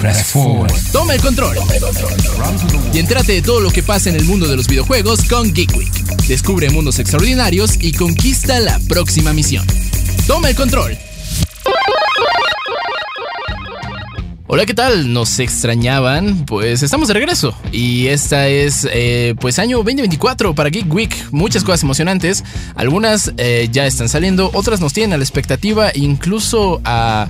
Press. Toma el control. Y entrate de todo lo que pasa en el mundo de los videojuegos con Geek Week. Descubre mundos extraordinarios y conquista la próxima misión. Toma el control. Hola, ¿qué tal? ¿Nos extrañaban? Pues estamos de regreso. Y esta es, eh, pues, año 2024 para Geek Week. Muchas cosas emocionantes. Algunas eh, ya están saliendo, otras nos tienen a la expectativa, incluso a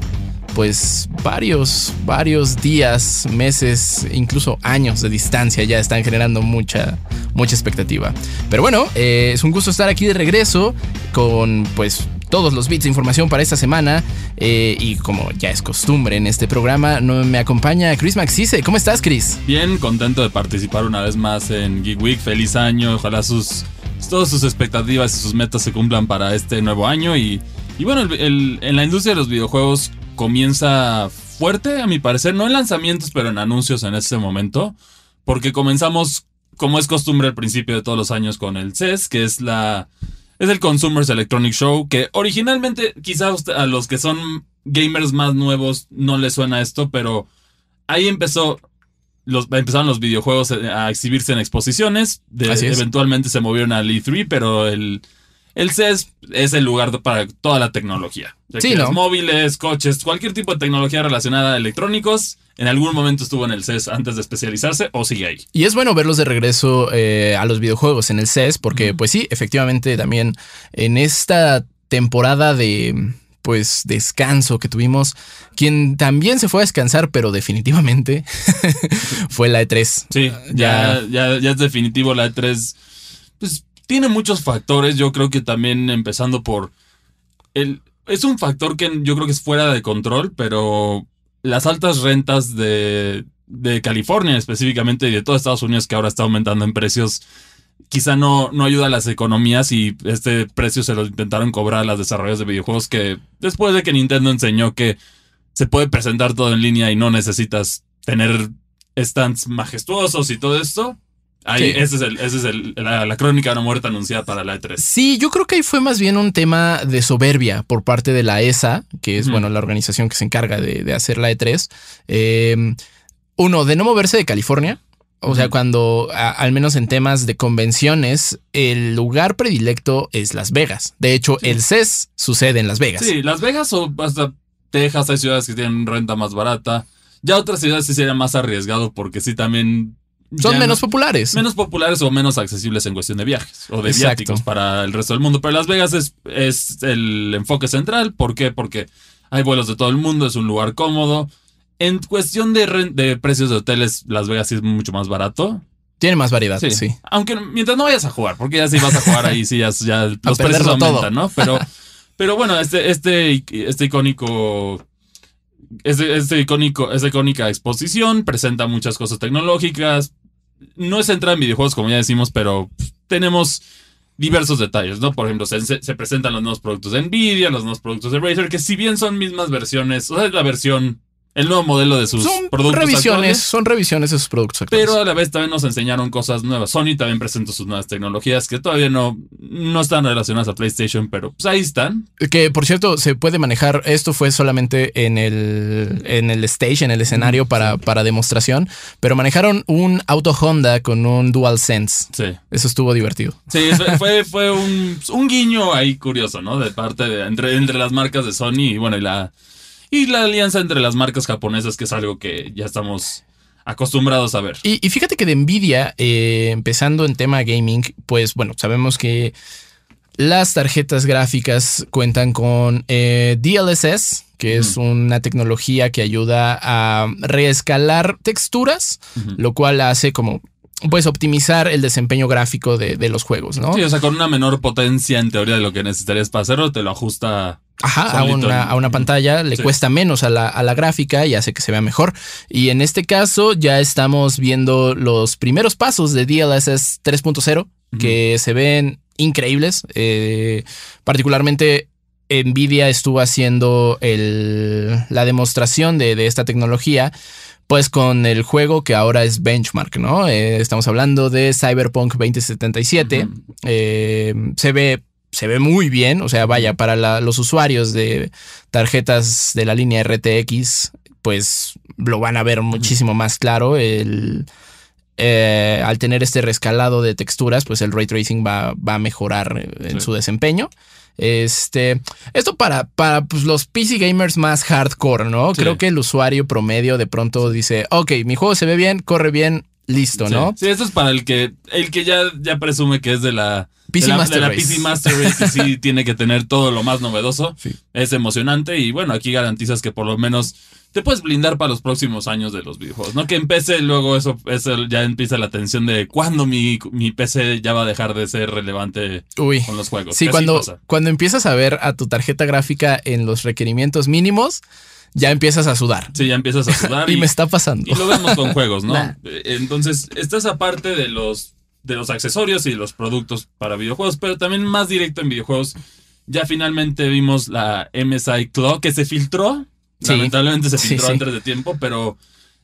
pues varios, varios días, meses, incluso años de distancia ya están generando mucha, mucha expectativa. Pero bueno, eh, es un gusto estar aquí de regreso con pues todos los bits de información para esta semana. Eh, y como ya es costumbre en este programa, no me acompaña Chris Maxise. ¿Cómo estás, Chris? Bien, contento de participar una vez más en Geek Week. Feliz año. Ojalá sus todas sus expectativas y sus metas se cumplan para este nuevo año. Y, y bueno, en la industria de los videojuegos comienza fuerte, a mi parecer, no en lanzamientos, pero en anuncios en este momento, porque comenzamos, como es costumbre al principio de todos los años, con el CES, que es la... Es el Consumers Electronic Show, que originalmente quizás a los que son gamers más nuevos no les suena esto, pero ahí empezó los, empezaron los videojuegos a exhibirse en exposiciones. eventualmente se movieron al E3, pero el, el CES es el lugar para toda la tecnología. Sí, Móviles, coches, cualquier tipo de tecnología relacionada a electrónicos, en algún momento estuvo en el CES antes de especializarse o sigue ahí. Y es bueno verlos de regreso eh, a los videojuegos en el CES, porque pues sí, efectivamente también en esta temporada de pues descanso que tuvimos. Quien también se fue a descansar, pero definitivamente fue la E3. Sí, ya, ya, ya es definitivo la E3. Pues tiene muchos factores. Yo creo que también empezando por. El, es un factor que yo creo que es fuera de control, pero las altas rentas de, de California específicamente y de todo Estados Unidos que ahora está aumentando en precios quizá no, no ayuda a las economías y este precio se lo intentaron cobrar a las desarrollos de videojuegos que después de que Nintendo enseñó que se puede presentar todo en línea y no necesitas tener stands majestuosos y todo esto, Ahí, ese es, el, ese es el, la, crónica de una muerte anunciada para la E3. Sí, yo creo que ahí fue más bien un tema de soberbia por parte de la ESA, que es, bueno, la organización que se encarga de, hacer la E3. Em, uno, de no moverse de California. O sea, cuando, al menos en temas de convenciones, el lugar predilecto es Las Vegas. De hecho, el CES sucede en Las Vegas. Sí, Las Vegas o hasta Texas hay ciudades que tienen renta más barata. Ya otras ciudades sí sería más arriesgado porque sí también son menos populares. Menos populares o menos accesibles en cuestión de viajes o de viáticos para el resto del mundo. Pero Las Vegas es, es el enfoque central. ¿Por qué? Porque hay vuelos de todo el mundo, es un lugar cómodo. En cuestión de, de precios de hoteles, Las Vegas sí es mucho más barato. Tiene más variedad, sí. Aunque mientras no vayas a jugar, porque ya si vas a jugar ahí, sí, ya, los precios aumentan, ¿no? Pero, pero bueno, este, este, este icónico este, este icónico, esta icónica exposición presenta muchas cosas tecnológicas, no es centrada en videojuegos, como ya decimos, pero tenemos diversos detalles, ¿no? Por ejemplo, se, presentan los nuevos productos de Nvidia, los nuevos productos de Razer, que si bien son mismas versiones, o sea, es la versión el nuevo modelo de sus son productos revisiones, Son revisiones de sus productos actuales. Pero a la vez también nos enseñaron cosas nuevas. Sony también presentó sus nuevas tecnologías que todavía no, no están relacionadas a PlayStation, pero pues ahí están. Que por cierto, se puede manejar. Esto fue solamente en el, en el stage, en el escenario para, para demostración. Pero manejaron un auto Honda con un DualSense. Sí. Eso estuvo divertido. Sí, fue, fue un, un guiño ahí curioso, ¿no? De parte de entre, entre las marcas de Sony y bueno, y la y la alianza entre las marcas japonesas, que es algo que ya estamos acostumbrados a ver. Y, fíjate que de Nvidia, eh, empezando en tema gaming, pues bueno, sabemos que las tarjetas gráficas cuentan con eh, DLSS, que es una tecnología que ayuda a reescalar texturas, lo cual hace como pues optimizar el desempeño gráfico de, los juegos, ¿no? Sí, o sea, con una menor potencia en teoría de lo que necesitarías para hacerlo, te lo ajusta. Ajá, a una, a una, pantalla le cuesta menos a la, a la, gráfica y hace que se vea mejor. Y en este caso ya estamos viendo los primeros pasos de DLSS 3.0 que se ven increíbles. Eh, particularmente Nvidia estuvo haciendo el, la demostración de, de esta tecnología pues con el juego que ahora es benchmark, ¿no? Eh, estamos hablando de Cyberpunk 2077. Eh, se ve. Se ve muy bien, o sea, vaya, para los usuarios de tarjetas de la línea RTX, pues lo van a ver muchísimo más claro. El, eh, al tener este rescalado de texturas, pues el ray tracing va, va a mejorar en Sí. su desempeño. Este, esto para, para pues, los PC gamers más hardcore, ¿no? Sí. Creo que el usuario promedio de pronto dice, ok, mi juego se ve bien, corre bien, listo, Sí. ¿no? Sí, esto es para el que el que ya, ya presume que es de la PC de la, Master de la Race. PC Master Race sí tiene que tener todo lo más novedoso. Sí. Es emocionante y bueno, aquí garantizas que por lo menos te puedes blindar para los próximos años de los videojuegos. No que PC luego eso, eso ya empieza la tensión de cuándo mi, mi PC ya va a dejar de ser relevante Uy. con los juegos. Sí, cuando, pasa. cuando empiezas a ver a tu tarjeta gráfica en los requerimientos mínimos, ya empiezas a sudar. Sí, ya empiezas a sudar y y, me está pasando. y lo vemos con juegos, ¿no? Nah. Eh, Entonces, esta es aparte de los, de los accesorios y los productos para videojuegos, pero también más directo en videojuegos. Ya finalmente vimos la MSI Claw que se filtró. Sí. Lamentablemente se Sí, filtró sí. antes de tiempo, pero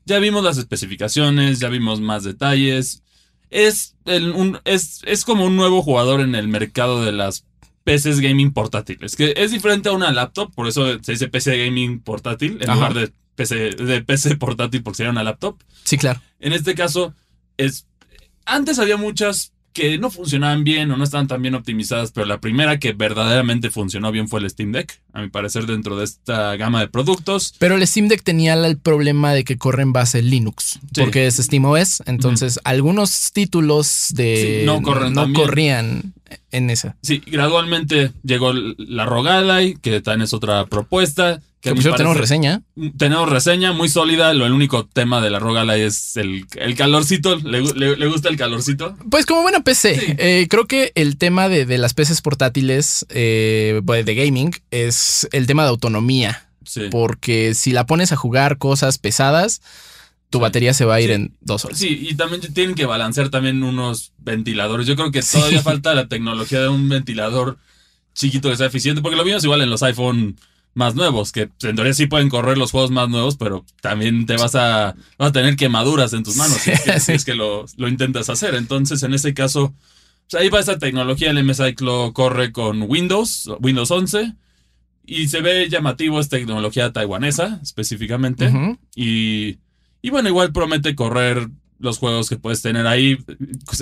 ya vimos las especificaciones, ya vimos más detalles. Es, el- un- es, es como un nuevo jugador en el mercado de las PCs gaming portátiles, que es diferente a una laptop, por eso se dice PC gaming portátil en Ajá. lugar de PC, de PC portátil porque sería una laptop. Sí, claro. En este caso, es. Antes había muchas que no funcionaban bien o no estaban tan bien optimizadas, pero la primera que verdaderamente funcionó bien fue el Steam Deck, a mi parecer, dentro de esta gama de productos. Pero el Steam Deck tenía el problema de que corre en base Linux, Sí. porque es SteamOS, entonces algunos títulos de Sí, no corren no corrían en esa. Sí, gradualmente llegó la Rogalai, que también es otra propuesta. Que por cierto tenemos reseña. Tenemos reseña muy sólida. Lo el único tema de la Rogalai es el, el calorcito. ¿Le, le- le gusta el calorcito? Pues como buena PC, Sí. eh, creo que el tema de, de las PCs portátiles eh, de gaming es el tema de autonomía, Sí. porque si la pones a jugar cosas pesadas, tu batería se va a ir Sí. en dos horas. Sí, y también tienen que balancear también unos ventiladores. Yo creo que todavía falta la tecnología de un ventilador chiquito que sea eficiente, porque lo vimos igual en los iPhone más nuevos, que en teoría sí pueden correr los juegos más nuevos, pero también te vas a, vas a tener quemaduras en tus manos si es que, si Sí. es que lo, lo intentas hacer. Entonces, en ese caso, pues ahí va esa tecnología. El MSI lo corre con Windows, Windows 11, y se ve llamativo, es tecnología taiwanesa específicamente. Y, y bueno, igual promete correr los juegos que puedes tener ahí.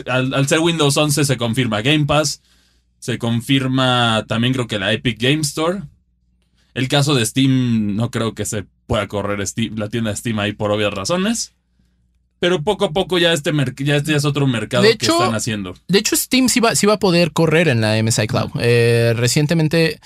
Al, al ser Windows 11 se confirma Game Pass. Se confirma también creo que la Epic Game Store. El caso de Steam no creo que se pueda correr Steam- la tienda de Steam ahí por obvias razones. Pero poco a poco ya este, ya este ya es otro mercado De que hecho- están haciendo. De hecho, Steam sí va, sí va a poder correr en la MSI Cloud. Eh, recientemente,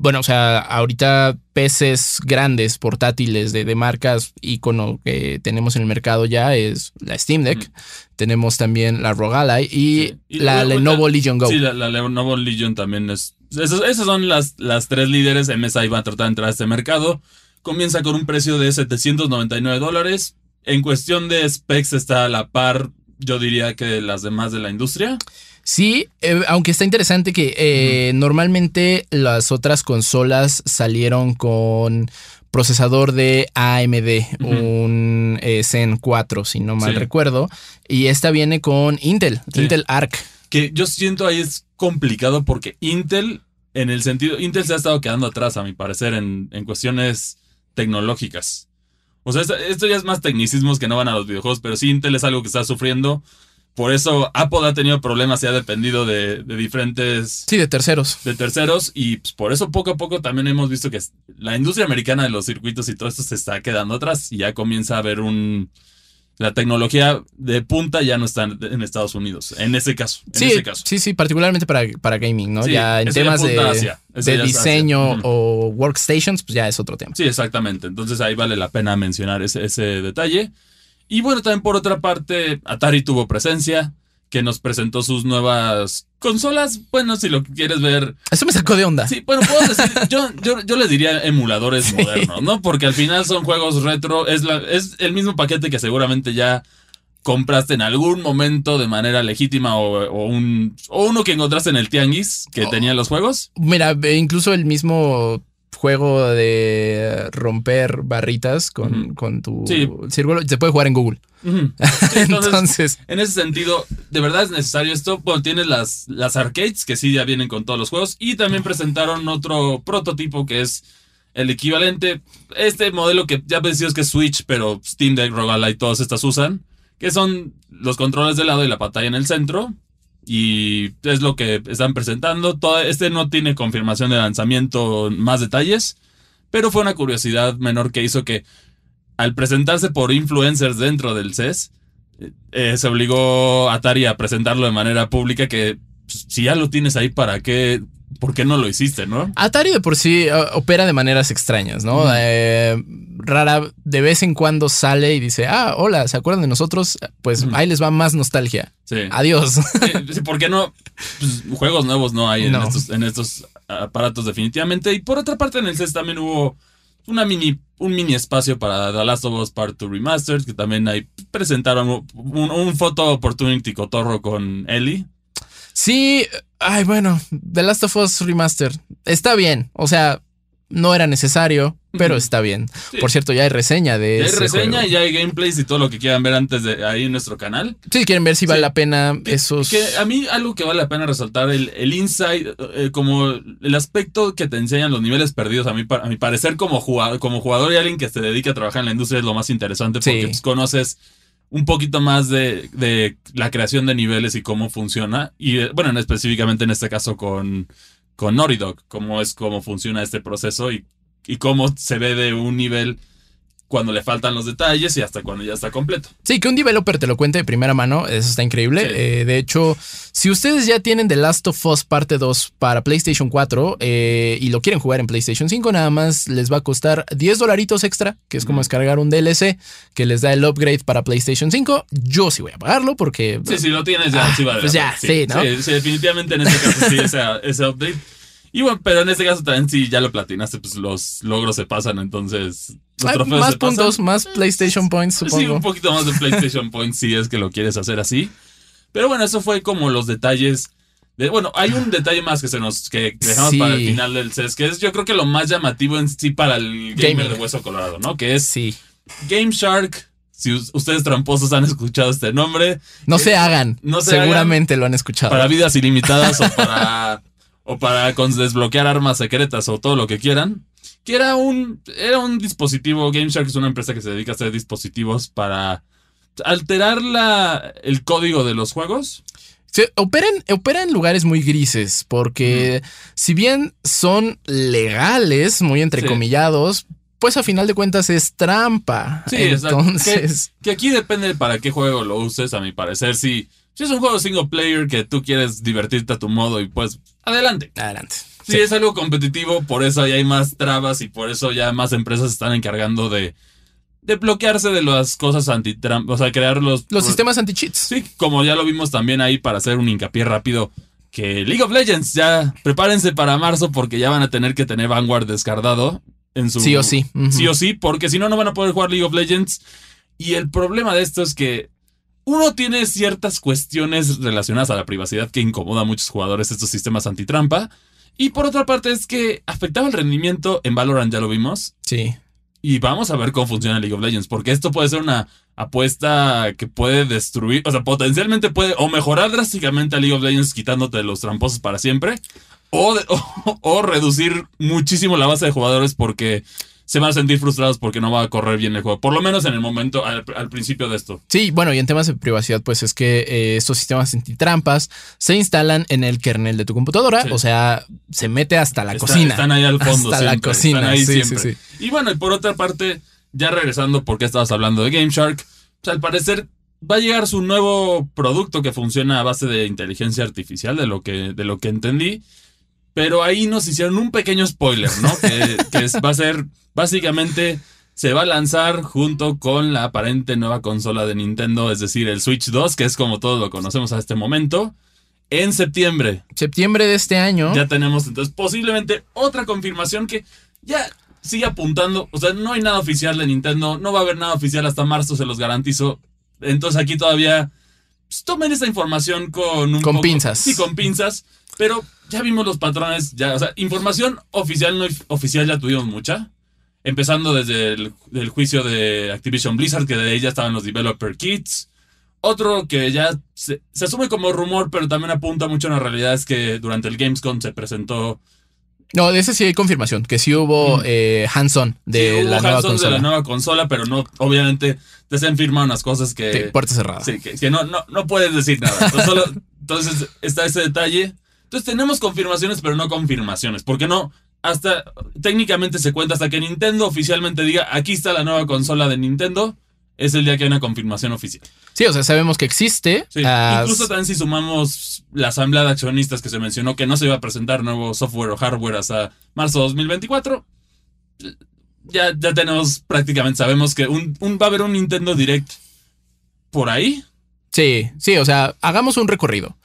bueno, o sea, ahorita PCs grandes, portátiles de, de marcas icono que tenemos en el mercado ya es la Steam Deck. Tenemos también la ROG Ally y, Sí. Y la Lenovo Legion Go. Sí, la, la Lenovo Legion también es. Esas, esas son las, las tres líderes. MSI va a tratar de entrar a este mercado. Comienza con un precio de 799 dólares. En cuestión de specs está a la par, yo diría que las demás de la industria. Sí, eh, aunque está interesante que eh, normalmente las otras consolas salieron con procesador de AMD, un eh, Zen 4, si no mal Sí. recuerdo, y esta viene con Intel, Sí. Intel Arc. Que yo siento ahí es complicado porque Intel, en el sentido, Intel se ha estado quedando atrás, a mi parecer, en, en cuestiones tecnológicas. O sea, esto, esto ya es más tecnicismos que no van a los videojuegos, pero sí Intel es algo que está sufriendo. Por eso Apple ha tenido problemas y ha dependido de, de diferentes Sí, de terceros. de terceros y pues, por eso poco a poco también hemos visto que la industria americana de los circuitos y todo esto se está quedando atrás y ya comienza a haber un la tecnología de punta ya no está en, Estados Unidos en ese caso en Sí, ese caso sí, sí, particularmente para, para gaming, ¿no? Sí, ya en ya temas de, hacia- hacia. diseño o workstations, pues ya es otro tema. Sí, exactamente. Entonces ahí vale la pena mencionar ese, ese detalle. Y bueno, también por otra parte, Atari tuvo presencia, que nos presentó sus nuevas consolas. Bueno, si lo quieres ver. Eso me sacó de onda. Sí, bueno, puedo decir, yo, yo, yo les diría emuladores modernos, ¿no? Porque al final son juegos retro, es, la, es el mismo paquete que seguramente ya compraste en algún momento de manera legítima o, o un, o uno que encontraste en el tianguis que Oh. tenía los juegos. Mira, incluso el mismo juego de romper barritas con, con tu Sí. círculo se puede jugar en Google. Sí, entonces, Entonces, En ese sentido, de verdad es necesario esto. Bueno, tienes las, las arcades que sí ya vienen con todos los juegos. Y también presentaron otro prototipo que es el equivalente, este modelo que ya decías que es Switch, pero Steam Deck, Rogalite, todas estas usan, que son los controles de lado y la pantalla en el centro. Y es lo que están presentando. Todo, este no tiene confirmación de lanzamiento, más detalles, pero fue una curiosidad menor que hizo que al presentarse por influencers dentro del CES, eh, se obligó a Atari a presentarlo de manera pública que pues, si ya lo tienes ahí, ¿para qué? ¿Por qué no lo hiciste, no? Atari de por sí uh, opera de maneras extrañas, ¿no? Eh, rara, de vez en cuando sale y dice, ah, hola, ¿se acuerdan de nosotros? Pues ahí les va más nostalgia. Sí. Adiós. Sí, ¿Por qué no? Pues, juegos nuevos no hay en, No. Estos, en estos aparatos definitivamente. Y por otra parte en el CES también hubo una mini, un mini espacio para The Last of Us Part 2 Remastered, que también ahí presentaron un, un photo opportunity cotorro con Ellie. Sí, ay, bueno, The Last of Us Remaster está bien. O sea, no era necesario, pero está bien. Sí. Por cierto, ya hay reseña de Ya hay ese reseña juego. y ya hay gameplays y todo lo que quieran ver antes de ahí en nuestro canal. Si quieren ver si vale Sí. la pena Que- esos. Que a mí algo que vale la pena resaltar, el, el insight, eh, como el aspecto que te enseñan los niveles perdidos, a mí, a mi parecer como jugador, como jugador y alguien que se dedica a trabajar en la industria es lo más interesante porque Sí. pues, conoces un poquito más de, de la creación de niveles y cómo funciona. Y eh, bueno, en- específicamente en este caso con, con Naughty cómo es cómo funciona este proceso y, y cómo se ve de un nivel cuando le faltan los detalles y hasta cuando ya está completo. Sí, que un developer te lo cuente de primera mano, eso está increíble. Sí. Eh, de hecho, si ustedes ya tienen The Last of Us parte 2 para PlayStation 4 eh, y lo quieren jugar en PlayStation 5, nada más les va a costar 10 dolaritos extra, que es como descargar un DLC que les da el upgrade para PlayStation 5. Yo sí voy a pagarlo porque... Sí, si lo tienes ya, Ah, sí vale. pues ya, sí, ¿no? Sí, sí, definitivamente en este caso sí, ese, ese update. Y bueno, pero en este caso también si ya lo platinaste, pues los logros se pasan, entonces los Hay trofeos más se pasan. puntos, más PlayStation Points, Sí, supongo. un poquito más de PlayStation Points si es que lo quieres hacer así. Pero bueno, eso fue como los detalles. De, bueno, hay un detalle más que se nos que dejamos Sí. para el final del CES, que es yo creo que lo más llamativo en sí para el gamer de Hueso Colorado, ¿no? Que es Sí. Game Shark. Si us- ustedes tramposos han escuchado este nombre, No se hagan. no se Seguramente lo han escuchado. para vidas ilimitadas o para o para desbloquear armas secretas o todo lo que quieran. Que era un era un dispositivo GameShark es una empresa que se dedica a hacer dispositivos para alterar la, el código de los juegos. Se operan, opera en lugares muy grises, porque si bien son legales, muy entrecomillados, pues a final de cuentas es trampa. Sí, exacto. Entonces, Que aquí depende para qué juego lo uses, a mi parecer. Si, si es un juego single player que tú quieres divertirte a tu modo y pues adelante. adelante. Si es algo competitivo, por eso ya hay más trabas y por eso ya más empresas se están encargando de, de bloquearse de las cosas antitrampa, o sea, crear los... Los sistemas anti-cheats. Sí, como ya lo vimos también ahí para hacer un hincapié rápido, que League of Legends ya prepárense para marzo porque ya van a tener que tener Vanguard descargado en su... Sí o sí. Sí o sí, porque si no, no van a poder jugar League of Legends. Y el problema de esto es que uno tiene ciertas cuestiones relacionadas a la privacidad que incomoda a muchos jugadores estos sistemas antitrampa. Y por otra parte es que afectaba el rendimiento en Valorant, ya lo vimos. Sí. Y vamos a ver cómo funciona League of Legends, porque esto puede ser una apuesta que puede destruir, o sea, potencialmente puede o mejorar drásticamente a League of Legends quitándote los tramposos para siempre, o, de- o, o reducir muchísimo la base de jugadores porque se van a sentir frustrados porque no va a correr bien el juego, por lo menos en el momento, al, al principio de esto. Sí, bueno, y en temas de privacidad, pues es que eh, estos sistemas antitrampas se instalan en el kernel de tu computadora, Sí. o sea, se mete hasta la Está- cocina. Están ahí al fondo. Hasta la cocina, Están ahí sí, siempre. sí, sí. Y bueno, y por otra parte, ya regresando, porque estabas hablando de Game Shark, pues al parecer va a llegar su nuevo producto que funciona a base de inteligencia artificial, de lo que, de lo que entendí. Pero ahí nos hicieron un pequeño spoiler, ¿no? que que es- va a ser, básicamente, se va a lanzar junto con la aparente nueva consola de Nintendo, es decir, el Switch 2, que es como todos lo conocemos a este momento, en septiembre. Septiembre de este año. Ya tenemos entonces posiblemente otra confirmación que ya sigue apuntando. O sea, no hay nada oficial de Nintendo. No va a haber nada oficial hasta marzo, se los garantizo. Entonces aquí todavía tomen esta información con un Con poco- pinzas. Sí, con pinzas. Pero ya vimos los patrones. Ya, o sea, información oficial, no oficial ya tuvimos mucha. Empezando desde el, del juicio de Activision Blizzard, que de ahí ya estaban los developer kits. Otro que ya se, se asume como rumor, pero también apunta mucho a la realidad, es que durante el Gamescom se presentó No, de ese sí hay confirmación, que sí hubo Mm. eh, hands-on de Sí, hubo la nueva consola. de la nueva consola, pero no, obviamente te se han firmado unas cosas que. Sí, puerta cerrada. Sí, que, que no, no, no puedes decir nada. Entonces, solo- entonces está ese detalle. Entonces tenemos confirmaciones, pero no confirmaciones. Porque no, hasta técnicamente se cuenta hasta que Nintendo oficialmente diga, aquí está la nueva consola de Nintendo, es el día que hay una confirmación oficial. Sí, o sea, sabemos que existe. Sí, Incluso también si sumamos la asamblea de accionistas que se mencionó que no se iba a presentar nuevo software o hardware hasta marzo de 2024, ya, ya tenemos prácticamente, sabemos que un, un- va a haber un Nintendo Direct por ahí. Sí, sí, o sea, hagamos un recorrido.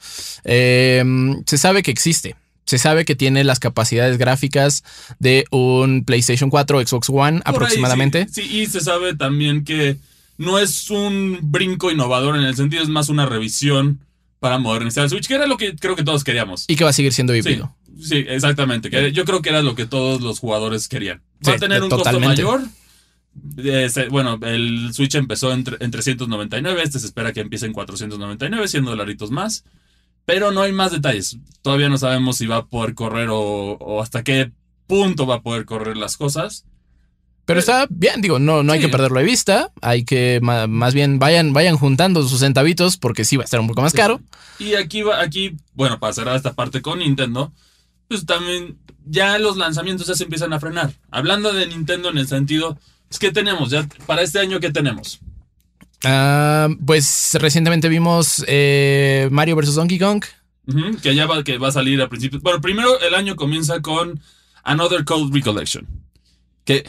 Eh, se sabe que existe. Se sabe que tiene las capacidades gráficas de un PlayStation 4 o Xbox One Por ahí, aproximadamente. sí, sí, y se sabe también que no es un brinco innovador en el sentido, es más una revisión para modernizar el Switch, que era lo que creo que todos queríamos. Y que va a seguir siendo híbrido. sí, exactamente. que yo creo que era lo que todos los jugadores querían. Va Sí, a tener un totalmente. costo mayor. Bueno, el Switch empezó en, en 399, este se espera que empiece en 499, 100 dolaritos más. Pero no hay más detalles. Todavía no sabemos si va a poder correr o, o hasta qué punto va a poder correr las cosas. Pero está bien, digo, no, no hay que perderlo de vista. Hay que más bien vayan, vayan juntando sus centavitos porque sí va a estar un poco más Sí. caro. Y aquí va, aquí, bueno, para cerrar esta parte con Nintendo, pues también ya los lanzamientos ya se empiezan a frenar. Hablando de Nintendo en el sentido, es que tenemos ya para este año qué tenemos. Ah, pues recientemente vimos eh, Mario vs. Donkey Kong. Que ya va, que va a salir a principios. Bueno, primero el año comienza con Another Code Recollection. Que,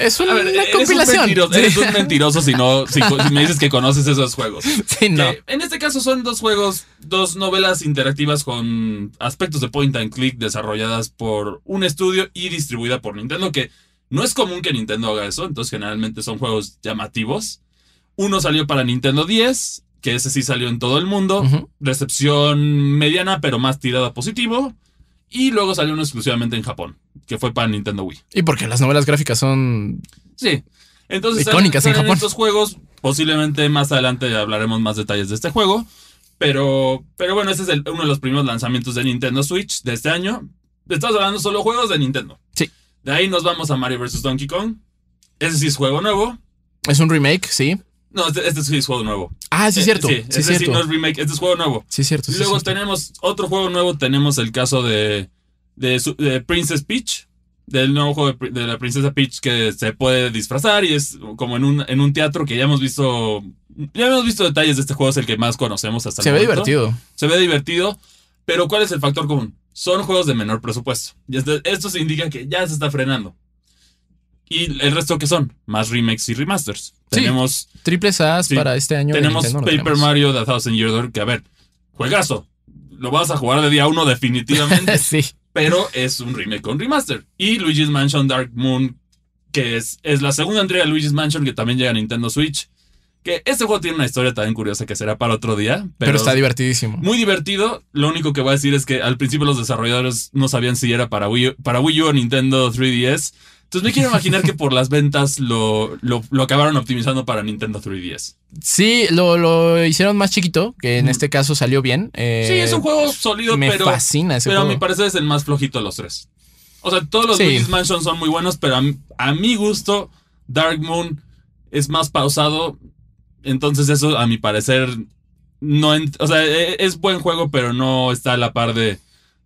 Es una, ver, eres un, compilación. mentiroso, eres un mentiroso si no, si, si me dices que conoces esos juegos. Sí, no. Que en este caso son dos juegos, dos novelas interactivas con aspectos de point and click desarrolladas por un estudio y distribuida por Nintendo, que no es común que Nintendo haga eso, entonces generalmente son juegos llamativos. Uno salió para Nintendo 10, que ese sí salió en todo el mundo, recepción mediana pero más tirada positivo, y luego salió uno exclusivamente en Japón, que fue para Nintendo Wii. Y porque las novelas gráficas son. Sí. Entonces, Icónicas en salen Japón. estos juegos. Posiblemente más adelante hablaremos más detalles de este juego. Pero, pero bueno, ese es el- uno de los primeros lanzamientos de Nintendo Switch de este año. Estamos hablando solo juegos de Nintendo. Sí. De ahí nos vamos a Mario vs. Donkey Kong. Ese sí es juego nuevo. Es un remake, sí. No, este, este sí es juego nuevo. Ah, sí, Eh, cierto. Sí, Sí, ese sí cierto. no es remake, este es juego nuevo. Sí, cierto. Y sí, luego cierto. tenemos otro juego nuevo. Tenemos el caso de, de, su- de Princess Peach. Del nuevo juego de, la Princesa Peach que se puede disfrazar y es como en un, en un teatro que ya hemos visto. Ya hemos visto detalles de este juego, es el que más conocemos hasta el Se ve divertido. Se ve divertido. Pero ¿cuál es el factor común? Son juegos de menor presupuesto. Y este- esto se indica que ya se está frenando. ¿Y el resto qué son? Más remakes y remasters. Sí. Tenemos Triples As Sí. para este año. tenemos Paper tenemos. Mario The Thousand Year Door, que a ver, juegazo. Lo vas a jugar de día uno definitivamente, sí. Pero es un remake con remaster. Y Luigi's Mansion Dark Moon, que es, es la segunda entrega de Luigi's Mansion que también llega a Nintendo Switch. Que este juego tiene una historia también curiosa que será para otro día. Pero, Pero, está divertidísimo. muy divertido. Lo único que voy a decir es que al principio los desarrolladores no sabían si era para Wii, U- para Wii U o Nintendo 3DS. Entonces me quiero imaginar que por las ventas lo, lo, lo acabaron optimizando para Nintendo 3DS. Sí, lo, lo hicieron más chiquito, que en este caso salió bien. Eh, Sí, es un juego sólido, Me pero, fascina ese pero a mi parecer es el más flojito de los tres. O sea, todos los Sí. Luigi's Mansion son muy buenos, pero a, mi- a mi gusto, Dark Moon es más pausado. Entonces, eso a mi parecer no. o sea, e- es buen juego, pero no está a la par de,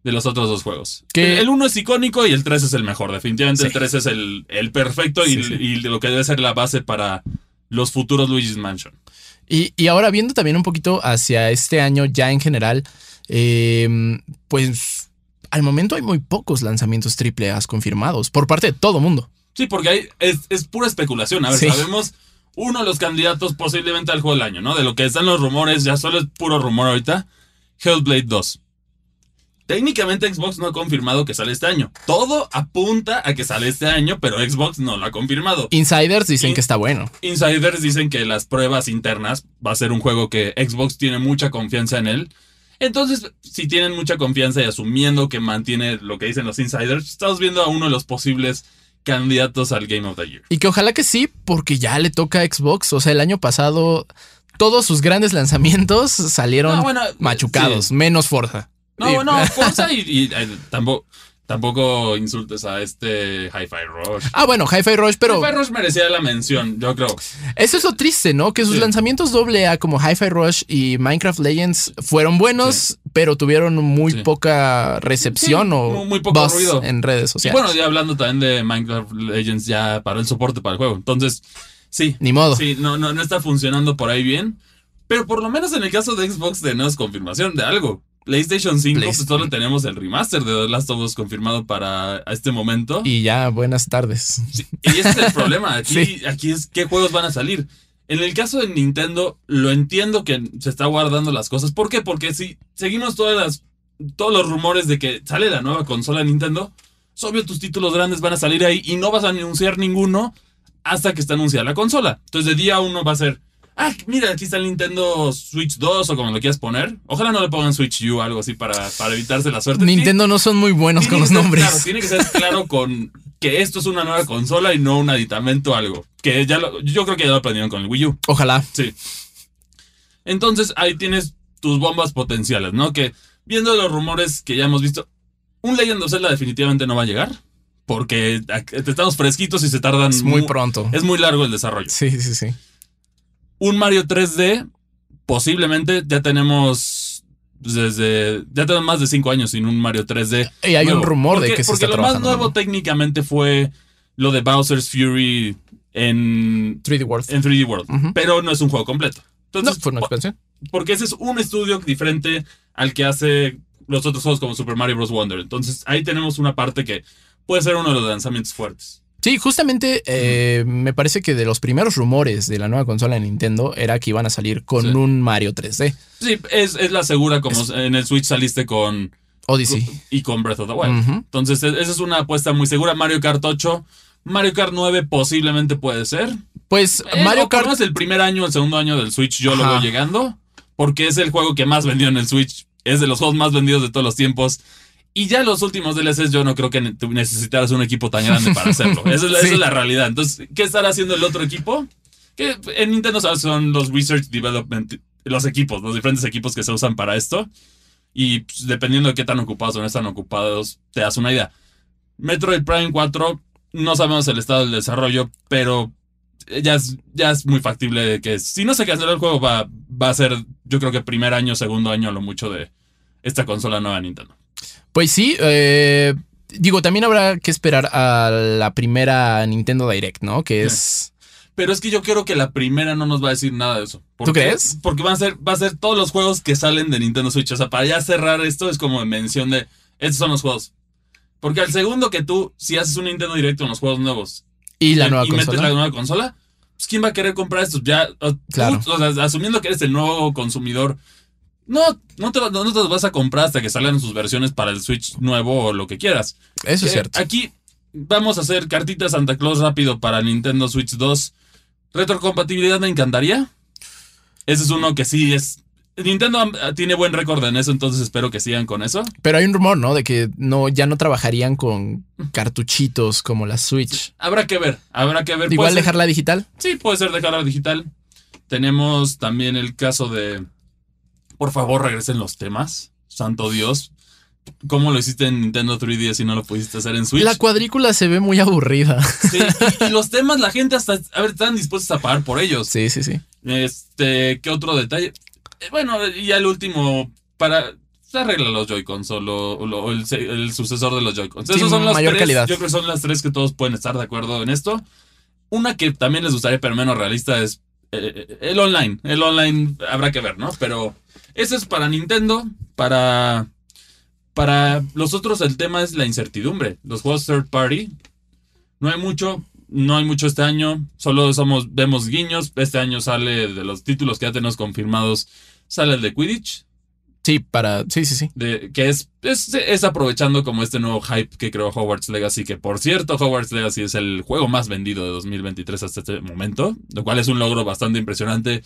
de los otros dos juegos. Que- El, el uno es icónico y el 3 es el mejor. Definitivamente Sí. el 3 es el, el perfecto y, Sí, sí. y lo que debe ser la base para los futuros Luigi's Mansion. Y, y ahora viendo también un poquito hacia este año ya en general, eh, pues al momento hay muy pocos lanzamientos triple A confirmados por parte de todo mundo. Sí, porque hay, es, es pura especulación. A ver, sabemos uno de los candidatos posiblemente al juego del año, ¿no? De lo que están los rumores, ya solo es puro rumor ahorita. Hellblade 2. Técnicamente Xbox no ha confirmado que sale este año. Todo apunta a que sale este año, pero Xbox no lo ha confirmado. Insiders dicen que está bueno. Insiders dicen que las pruebas internas va a ser un juego que Xbox tiene mucha confianza en él. Entonces, si tienen mucha confianza y asumiendo que mantiene lo que dicen los insiders, estamos viendo a uno de los posibles candidatos al Game of the Year. Y que ojalá que sí, porque ya le toca a Xbox. O sea, el año pasado todos sus grandes lanzamientos salieron No, bueno, machucados, sí. menos Forza. No, no, Forza y, y, eh, tampoco. Tampoco insultes a este Hi-Fi Rush. Ah, bueno, Hi-Fi Rush, pero. Hi-Fi Rush merecía la mención, yo creo. Eso es lo triste, ¿no? Que sus Sí. lanzamientos doble A como Hi-Fi Rush y Minecraft Legends fueron buenos, pero tuvieron muy Sí. poca recepción o muy- muy poco ruido. en redes Y sociales. bueno, ya hablando también de Minecraft Legends, ya paró el soporte para el juego. Entonces, sí. Ni modo. Sí, no, no, no está funcionando por ahí bien. Pero por lo menos en el caso de Xbox tenemos confirmación de algo. PlayStation 5, pues solo tenemos el remaster de The Last of Us confirmado para este momento. Y, Y ya, buenas tardes. ese es el problema. Aquí, Sí. aquí es qué juegos van a salir. En el caso de Nintendo, lo entiendo que se está guardando las cosas. ¿Por qué? Porque si seguimos todas las, todos los rumores de que sale la nueva consola Nintendo, es obvio tus títulos grandes van a salir ahí y no vas a anunciar ninguno hasta que esté anunciada la consola. Entonces de día uno va a ser, ah, mira, aquí está el Nintendo Switch 2 o como lo quieras poner. Ojalá no le pongan Switch U o algo así para, para evitarse la suerte. Nintendo no son muy buenos con los nombres. Claro, tiene que ser claro con que esto es una nueva consola y no un aditamento o algo. Que ya lo- yo creo que ya lo aprendieron con el Wii U. Ojalá. Sí. Entonces ahí tienes tus bombas potenciales, ¿no? Que viendo los rumores que ya hemos visto, un Legend of Zelda definitivamente no va a llegar. Porque estamos fresquitos y se tardan. Es muy mu- pronto. Es muy largo el desarrollo. Sí, sí, sí. Un Mario 3D, posiblemente ya tenemos. Desde. Ya tenemos más de 5 años sin un Mario 3D. Y hay un rumor Porque- de que se Porque está lo más nuevo ¿no? técnicamente fue lo de Bowser's Fury en, 3D World. en 3D World. Pero no es un juego completo. No, fue una expansión. porque ese es un estudio diferente al que hace los otros juegos como Super Mario Bros. Wonder. Entonces ahí tenemos una parte que puede ser uno de los lanzamientos fuertes. Sí, justamente eh, me parece que de los primeros rumores de la nueva consola de Nintendo era que iban a salir con Sí. un Mario 3D. Sí, es, es la segura como Es- en el Switch saliste con Odyssey. y con Breath of the Wild. Entonces e- esa es una apuesta muy segura. Mario Kart 8, Mario Kart 9 posiblemente puede ser. Pues Eh, Mario Kart. menos el primer año, el segundo año del Switch yo lo veo llegando. Porque es el juego que más vendió en el Switch. Es de los juegos más vendidos de todos los tiempos. Y ya los últimos DLCs yo no creo que necesitaras un equipo tan grande para hacerlo. Esa es, la- esa Sí. es la realidad. Entonces, ¿qué estará haciendo el otro equipo? Que en Nintendo son los Research Development, los equipos, los diferentes equipos que se usan para esto. Y pues, dependiendo de qué tan ocupados o no están ocupados, te das una idea. Metroid Prime 4, no sabemos el estado del desarrollo, pero ya es, ya es muy factible que si no se cancela el juego va, va a ser, yo creo que primer año, segundo año a lo mucho de esta consola nueva Nintendo. Pues sí, eh, digo, también habrá que esperar a la primera Nintendo Direct, ¿no? Que es. Pero es que yo creo que la primera no nos va a decir nada de eso. ¿Por ¿Tú qué? crees? Porque van a ser, va a ser todos los juegos que salen de Nintendo Switch. O sea, para ya cerrar esto es como mención de estos son los juegos. Porque al segundo que tú, si haces un Nintendo Directo en los juegos nuevos Y la y, nueva y metes consola. la nueva consola, pues ¿quién va a querer comprar estos? Ya, tú, Claro. o sea, asumiendo que eres el nuevo consumidor, no, no te, no te los vas a comprar hasta que salgan sus versiones para el Switch nuevo o lo que quieras. Eso es Eh, cierto. Aquí vamos a hacer cartita Santa Claus rápido para Nintendo Switch 2. Retrocompatibilidad me encantaría. Ese es uno que sí es. Nintendo ah, tiene buen récord en eso, entonces espero que sigan con eso. Pero hay un rumor, ¿no? De que no, ya no trabajarían con cartuchitos como la Switch. Habrá que ver, habrá que ver. Igual ser- dejarla digital. Sí, puede ser dejarla digital. Tenemos también el caso de. Por favor, regresen los temas. Santo Dios. ¿Cómo lo hiciste en Nintendo 3DS y no lo pudiste hacer en Switch? La cuadrícula se ve muy aburrida. Sí, y, y los temas, la gente hasta. A ver, están dispuestos a pagar por ellos. Sí, sí, sí. Este, ¿qué otro detalle? Eh, Bueno, y ya el último, para. Se arregla los Joy-Cons o, lo- lo- el, sucesor de los Joy-Cons. Sí, Esos son las mayor tres, calidad. Yo creo que son las tres que todos pueden estar de acuerdo en esto. Una que también les gustaría, pero menos realista, es eh, el online. El online habrá que ver, ¿no? Pero eso es para Nintendo. Para. Para los otros, el tema es la incertidumbre. Los juegos third party. No hay mucho. No hay mucho este año. Solo somos, vemos guiños. Este año sale de los títulos que ya tenemos confirmados. Sale el de Quidditch. Sí, para. Sí, sí, sí. De, que es, es, es aprovechando como este nuevo hype que creó Hogwarts Legacy. Que por cierto, Hogwarts Legacy es el juego más vendido de 2023 hasta este momento. Lo cual es un logro bastante impresionante.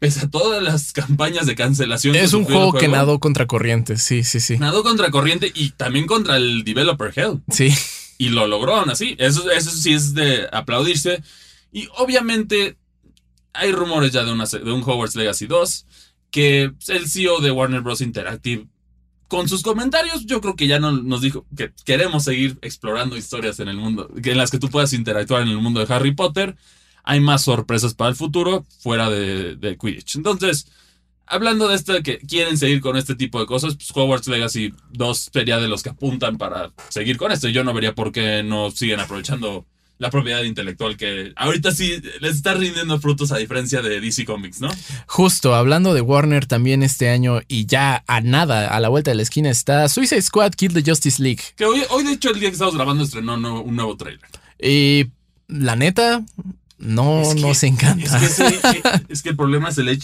Pese a todas las campañas de cancelación. Es un juego que nadó contra corriente. Sí, sí, sí. Nadó contra corriente y también contra el developer hell. Sí. Y lo logró aún así. Eso, eso sí es de aplaudirse. Y obviamente hay rumores ya de, una, de un Hogwarts Legacy 2. Que el CEO de Warner Bros. Interactive con sus comentarios, yo creo que ya no, nos dijo que queremos seguir explorando historias en el mundo, en las que tú puedas interactuar en el mundo de Harry Potter. Hay más sorpresas para el futuro fuera de, de Quidditch. Entonces, hablando de esto, que quieren seguir con este tipo de cosas, pues Hogwarts Legacy 2 sería de los que apuntan para seguir con esto. Yo no vería por qué no siguen aprovechando la propiedad intelectual que ahorita sí les está rindiendo frutos a diferencia de DC Comics, ¿no? Justo, hablando de Warner también este año y ya a nada, a la vuelta de la esquina está Suicide Squad Kill the Justice League. Que hoy, hoy de hecho, el día que estamos grabando estrenó un nuevo trailer. Y la neta, no nos encanta. Es que, el problema es el, el,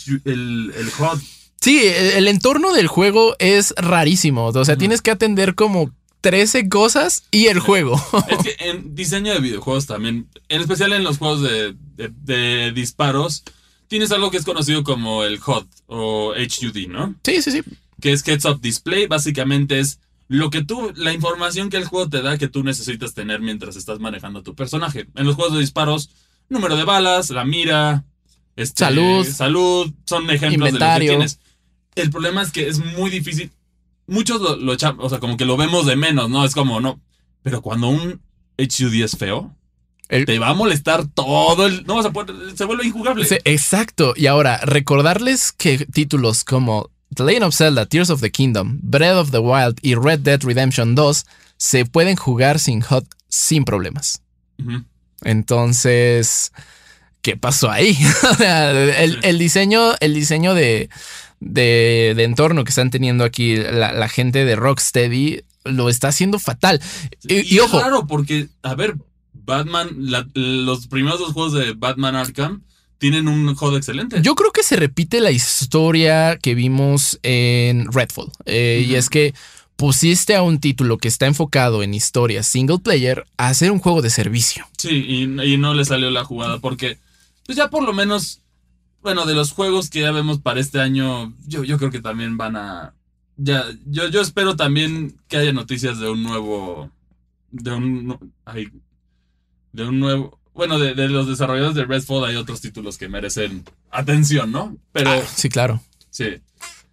el HUD. Sí, el, entorno del juego es rarísimo. O sea, tienes que atender como 13 cosas y el juego. Es que en diseño de videojuegos también, en especial en los juegos de, disparos, tienes algo que es conocido como el HUD o HUD, ¿no? Sí, sí, sí. Que es Heads Up Display. Básicamente es lo que tú, la información que el juego te da que tú necesitas tener mientras estás manejando a tu personaje. En los juegos de disparos, número de balas, la mira, este, salud, salud, son ejemplos de lo que tienes. El problema es que es muy difícil muchos lo, lo echan, o sea, como que lo vemos de menos, ¿no? Es como, no. Pero cuando un HUD es feo, te va a molestar todo el. No vas a poder. Se vuelve injugable. exacto. Y ahora, recordarles que títulos como The Legend of Zelda, Tears of the Kingdom, Breath of the Wild y Red Dead Redemption 2 se pueden jugar sin HUD sin problemas. Entonces, ¿qué pasó ahí? el, diseño, el diseño de, de, entorno que están teniendo aquí la, gente de Rocksteady lo está haciendo fatal. y, ojo. Es raro porque, a ver, Batman, los primeros dos juegos de Batman Arkham tienen un juego excelente. Yo creo que se repite la historia que vimos en Redfall. Eh, y es que pusiste a un título que está enfocado en historia single player a hacer un juego de servicio. Sí, y, y no le salió la jugada porque, pues ya por lo menos bueno, de los juegos que ya vemos para este año, yo, yo creo que también van a. Ya, yo, yo espero también que haya noticias de un nuevo. De un. de un nuevo. Bueno, de, los desarrolladores de Redfall hay otros títulos que merecen atención, ¿no? Pero. Ah, sí, claro. Sí.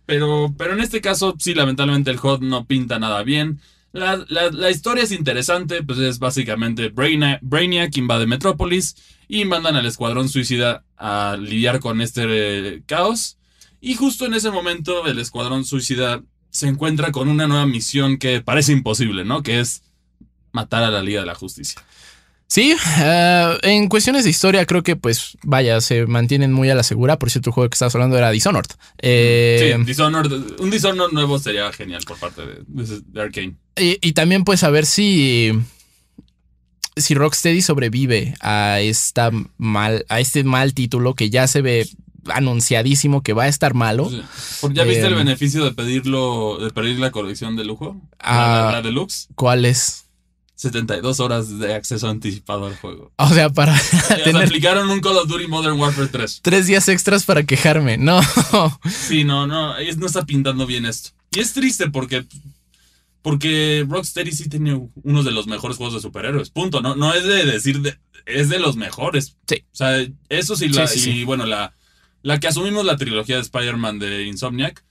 Pero, pero en este caso, sí, lamentablemente el HOT no pinta nada bien. La, historia es interesante, pues es básicamente Brainiac, Brainiac invade Metrópolis y mandan al escuadrón suicida a lidiar con este eh, caos. Y justo en ese momento el escuadrón suicida se encuentra con una nueva misión que parece imposible, ¿no? Que es matar a la Liga de la Justicia. Sí, eh, en cuestiones de historia creo que pues vaya, se mantienen muy a la segura. Por cierto, el juego que estabas hablando era Dishonored. Eh, sí, Dishonored, un Dishonored nuevo sería genial por parte de, de Arkane. Y, también pues a ver si si Rocksteady sobrevive a esta mal a este mal título que ya se ve anunciadísimo que va a estar malo. ¿Ya viste el eh, beneficio de pedirlo de pedir la colección de lujo? Ah, la deluxe. ¿Cuál es? 72 horas de acceso anticipado al juego. O sea, para. tener... aplicaron un Call of Duty Modern Warfare 3. Tres días extras para quejarme. No. Sí, no, no. No está pintando bien esto. Y es triste porque. Porque Rocksteady sí tiene uno de los mejores juegos de superhéroes. Punto. No, no es de decir. es de los mejores. Sí. O sea, eso sí, la, y bueno, la, la que asumimos la trilogía de Spider-Man de Insomniac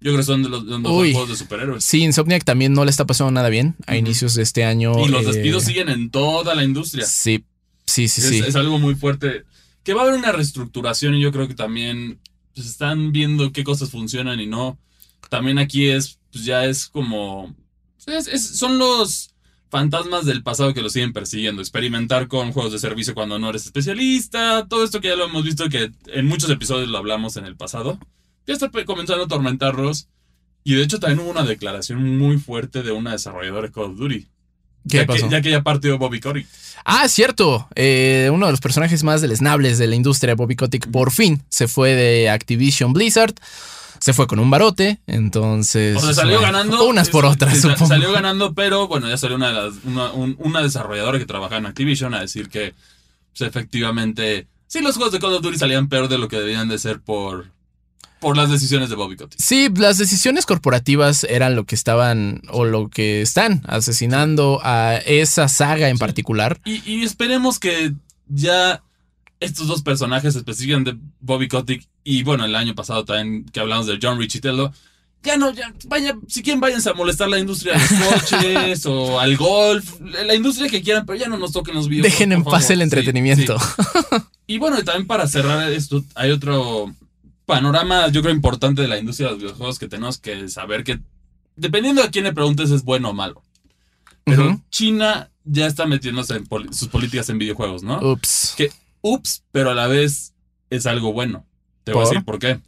yo creo que son de los, juegos de superhéroes. Sí, Insomniac también no le está pasando nada bien a inicios de este año. Y los eh, despidos siguen en toda la industria. Sí, sí, sí, sí. Es algo muy fuerte. Que va a haber una reestructuración y yo creo que también pues, están viendo qué cosas funcionan y no. También aquí es, pues ya es como... son los fantasmas del pasado que lo siguen persiguiendo. Experimentar con juegos de servicio cuando no eres especialista. Todo esto que ya lo hemos visto que en muchos episodios lo hablamos en el pasado ya está comenzando a atormentarlos. Y de hecho también hubo una declaración muy fuerte de una desarrolladora de Call of Duty. ¿Qué ya pasó? Que, ya que ya partió Bobby Kotick. Ah, cierto. Eh, uno de los personajes más deleznables de la industria, Bobby Kotick, por fin se fue de Activision Blizzard. Se fue con un barote, entonces. O sea, salió ganando. Unas por otras, supongo. Salió ganando, pero bueno, ya salió una, de las, una, desarrolladora que trabajaba en Activision a decir que pues, efectivamente. Sí, los juegos de Call of Duty salían peor de lo que debían de ser por, por las decisiones de Bobby Kotick. Sí, las decisiones corporativas eran lo que estaban o lo que están asesinando a esa saga en particular. Y, esperemos que ya estos dos personajes, específicamente Bobby Kotick y bueno, el año pasado también que hablamos de John Richitello, ya no, ya, vaya, si quieren váyanse a molestar la industria de los coches o al golf, la industria que quieran, pero ya no nos toquen los videos. Dejen en paz el entretenimiento. Y bueno, también para cerrar esto, hay otro panorama, yo creo, importante de la industria de los videojuegos que tenemos que saber que, dependiendo de quién le preguntes, es bueno o malo. Pero China ya está metiéndose en sus políticas en videojuegos, ¿no? Ups. Que, ups, pero a la vez es algo bueno. Te voy a decir por qué.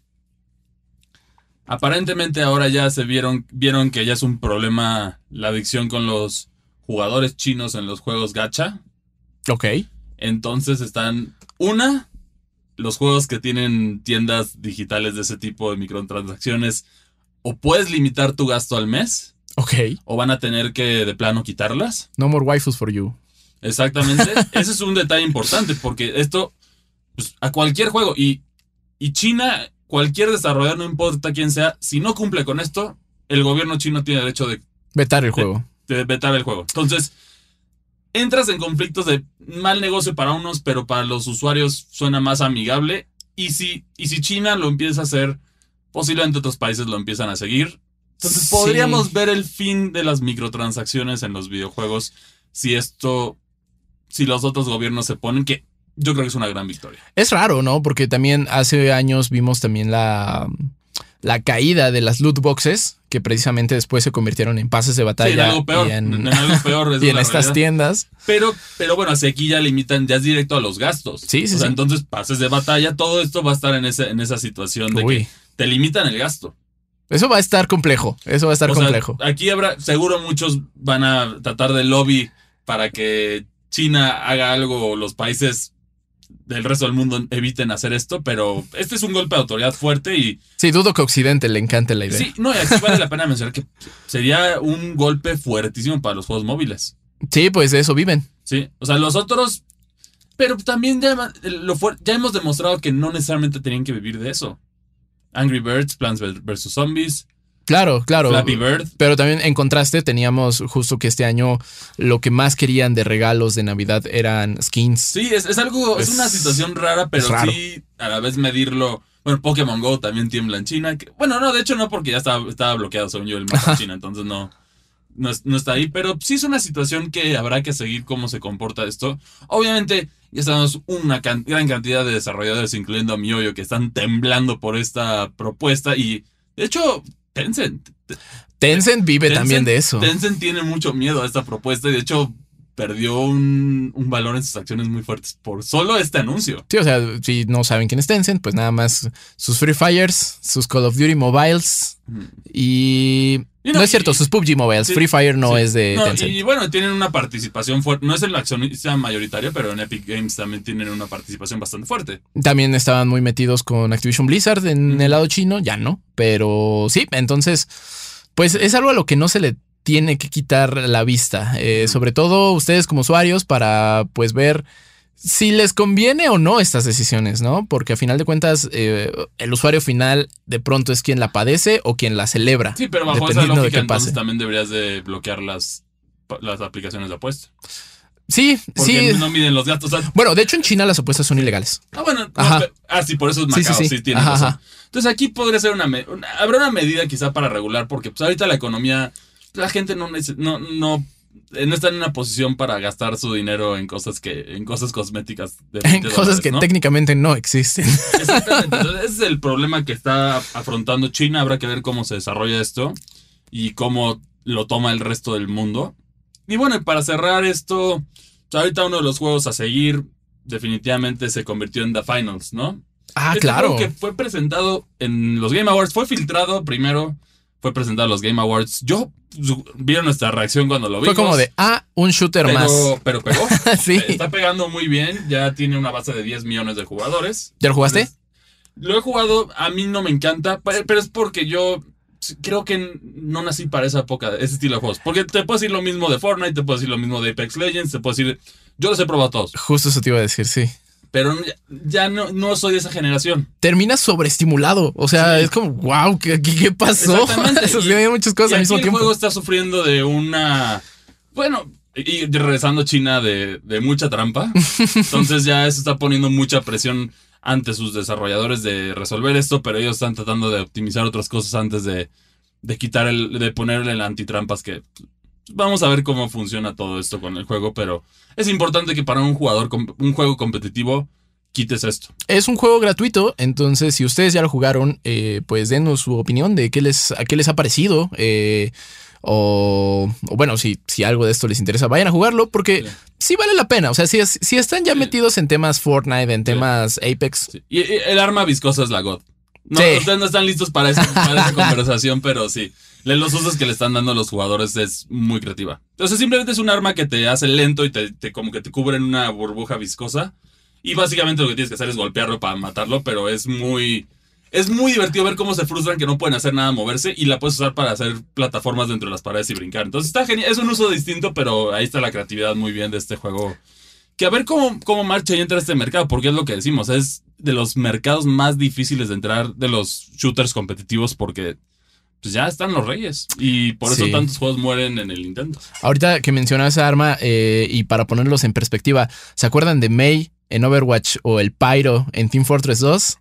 Aparentemente ahora ya se vieron, vieron que ya es un problema la adicción con los jugadores chinos en los juegos gacha. Ok. Entonces están, una, los juegos que tienen tiendas digitales de ese tipo de microtransacciones, o puedes limitar tu gasto al mes. Ok. O van a tener que de plano quitarlas. No more waifus for you. Exactamente. Ese es un detalle importante porque esto, pues, a cualquier juego, y, y China, cualquier desarrollador, no importa quién sea, si no cumple con esto, el gobierno chino tiene derecho de... Vetar el juego. De, vetar el juego. Entonces, entras en conflictos de mal negocio para unos, pero para los usuarios suena más amigable. Y si, y si China lo empieza a hacer, posiblemente otros países lo empiezan a seguir. Entonces podríamos ver el fin de las microtransacciones en los videojuegos si esto, si los otros gobiernos se ponen, que yo creo que es una gran victoria. Es raro, ¿no? Porque también hace años vimos también la, la caída de las loot boxes, que precisamente después se convirtieron en pases de batalla. en algo peor. Y en, algo peor y en estas tiendas. Pero, pero bueno, así aquí ya limitan, ya es directo a los gastos. Sí, sí, o sea, Entonces, pases de batalla, todo esto va a estar en, ese, en esa situación de que te limitan el gasto. Eso va a estar complejo. Eso va a estar complejo. aquí habrá, seguro muchos van a tratar de lobby para que China haga algo, los países del resto del mundo eviten hacer esto, pero este es un golpe de autoridad fuerte y... Sí, dudo que Occidente le encante la idea. Sí, no, y aquí vale la pena mencionar que sería un golpe fuertísimo para los juegos móviles. Sí, pues de eso viven. Sí, o sea, los otros... Pero también ya, lo ya hemos demostrado que no necesariamente tenían que vivir de eso. Angry Birds, Plants vs. Zombies. Claro, claro. Flappy Bird. Pero también en contraste teníamos justo que este año lo que más querían de regalos de Navidad eran skins. Sí, es, algo, es, una situación rara, pero sí a la vez medirlo. Bueno, Pokémon Go también tiembla en China. bueno, no, de hecho no, porque ya estaba, estaba bloqueado, según yo, el mapa de China, entonces no, no, está ahí. Pero sí es una situación que habrá que seguir cómo se comporta esto. Obviamente, ya estamos una gran cantidad de desarrolladores, incluyendo a Mioyo, que están temblando por esta propuesta. Y de hecho, Tencent. Tencent vive también de eso. Tencent tiene mucho miedo a esta propuesta y de hecho perdió un, valor en sus acciones muy fuertes por solo este anuncio. Sí, o sea, si no saben quién es Tencent, pues nada más sus Free Fires, sus Call of Duty Mobiles y... no, es cierto, sus PUBG Mobiles. Free Fire no es de Tencent. Y bueno, tienen una participación fuerte. No es el accionista mayoritario, pero en Epic Games también tienen una participación bastante fuerte. También estaban muy metidos con Activision Blizzard en el lado chino, ya no. Pero sí, entonces, pues es algo a lo que no se le tiene que quitar la vista, eh, sobre todo ustedes como usuarios para pues ver si les conviene o no estas decisiones, ¿no? Porque a final de cuentas eh, el usuario final de pronto es quien la padece o quien la celebra. Sí, pero bajo esa lógica entonces también deberías de bloquear las, las aplicaciones de apuesta. Sí, Porque sí. no miden los gastos. bueno, de hecho en China las apuestas son ilegales. Ah, bueno. ah, sí, por eso es Macao, sí, sí, tiene razón. Entonces aquí podría ser una, Habrá una medida quizá para regular, porque pues ahorita la economía la gente no, no, no, no está en una posición para gastar su dinero en cosas que en cosas cosméticas en cosas que técnicamente no existen. Exactamente ese es el problema que está afrontando China. Habrá que ver cómo se desarrolla esto y cómo lo toma el resto del mundo. Y bueno para cerrar esto ahorita uno de los juegos a seguir definitivamente se convirtió en The Finals no ah este claro. que fue presentado en los Game Awards fue filtrado primero fue presentado a los Game Awards. Yo vieron nuestra reacción cuando lo vimos. Fue como de, ah, un shooter más. Pero pegó. sí. Está pegando muy bien. Ya tiene una base de 10 millones de jugadores. ¿Ya lo jugaste? lo he jugado. A mí no me encanta, pero es porque yo creo que no nací para esa época, ese estilo de juegos. Porque te puedo decir lo mismo de Fortnite, te puedo decir lo mismo de Apex Legends, te puedo decir. Yo los he probado todos. Justo eso te iba a decir, sí pero ya no, no soy de esa generación. Terminas sobreestimulado. O sea, es como, wow, ¿qué, qué pasó? Eso hay muchas cosas al mismo tiempo. El juego está sufriendo de una. Bueno, y regresando a China de, mucha trampa. Entonces ya eso está poniendo mucha presión ante sus desarrolladores de resolver esto, pero ellos están tratando de optimizar otras cosas antes de, de quitar el, de ponerle el antitrampas que vamos a ver cómo funciona todo esto con el juego, pero es importante que para un jugador, un juego competitivo, quites esto. Es un juego gratuito, entonces si ustedes ya lo jugaron, eh, pues denos su opinión de qué les, a qué les ha parecido. Eh, o, bueno, si, si algo de esto les interesa, vayan a jugarlo porque sí, vale la pena. O sea, si, si están ya metidos en temas Fortnite, en temas Apex. Y, el arma viscosa es la God. No, ustedes no están listos para, para esa conversación, pero sí los usos que le están dando los jugadores es muy creativa. Entonces simplemente es un arma que te hace lento y te, como que te cubre en una burbuja viscosa. Y básicamente lo que tienes que hacer es golpearlo para matarlo, pero es muy... Es muy divertido ver cómo se frustran que no pueden hacer nada moverse y la puedes usar para hacer plataformas dentro de las paredes y brincar. Entonces está genial, es un uso distinto, pero ahí está la creatividad muy bien de este juego. Que a ver cómo, cómo marcha y entra este mercado, porque es lo que decimos, es de los mercados más difíciles de entrar de los shooters competitivos porque pues ya están los reyes. Y por eso tantos juegos mueren en el Nintendo. Ahorita que mencionas esa arma, eh, y para ponerlos en perspectiva, ¿se acuerdan de May en Overwatch o el Pyro en Team Fortress 2?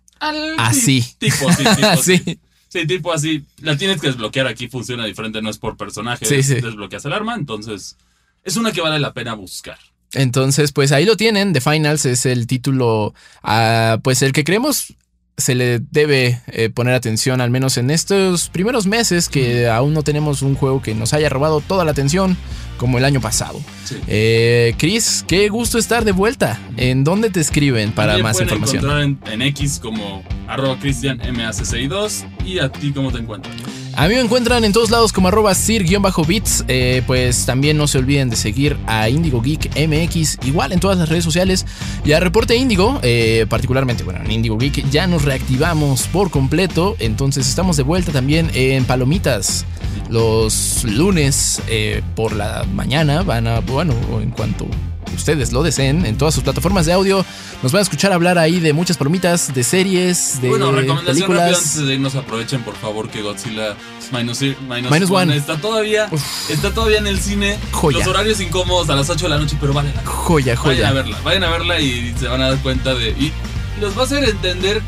así. Tipo, sí, tipo, así. Sí. tipo así. La tienes que desbloquear aquí, funciona diferente, no es por personaje. Sí, Desbloqueas el arma, entonces es una que vale la pena buscar. Entonces, pues ahí lo tienen. The Finals es el título, ah, pues el que creemos se le debe eh, poner atención, al menos en estos primeros meses, que aún no tenemos un juego que nos haya robado toda la atención como el año pasado. Eh, Chris, qué gusto estar de vuelta. ¿En dónde te escriben para más información? Encontrar en, en X como arroba cristianmac2 y a ti cómo te encuentras. A mí me encuentran en todos lados como arroba sir-bits. Eh, pues también no se olviden de seguir a Indigo Geek MX, igual en todas las redes sociales. Y a Reporte Indigo, eh, particularmente, bueno, en Indigo Geek ya nos reactivamos por completo. Entonces estamos de vuelta también en Palomitas. Los lunes eh, por la mañana van a, bueno, en cuanto ustedes lo deseen, en todas sus plataformas de audio. Nos van a escuchar hablar ahí de muchas palomitas, de series, de bueno, recomendación películas. antes de irnos, aprovechen por favor que Godzilla Minus, One, está todavía está todavía en el cine. Joya. Los horarios incómodos a las 8 de la noche, pero vale la Joya, joya. Vayan a verla, vayan a verla y se van a dar cuenta de... Y los va a hacer entender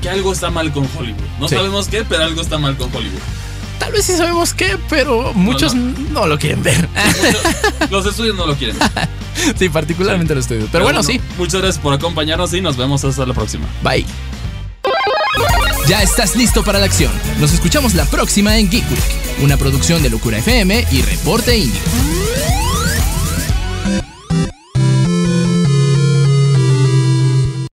que algo está mal con Hollywood. No sabemos qué, pero algo está mal con Hollywood. Tal vez sí sabemos qué, pero muchos no, lo quieren ver. los estudios no lo quieren. sí, particularmente los estudios. Pero, bueno, sí. Muchas gracias por acompañarnos y nos vemos hasta la próxima. Bye. Ya estás listo para la acción. Nos escuchamos la próxima en Geek Week, una producción de Locura FM y Reporte Indie.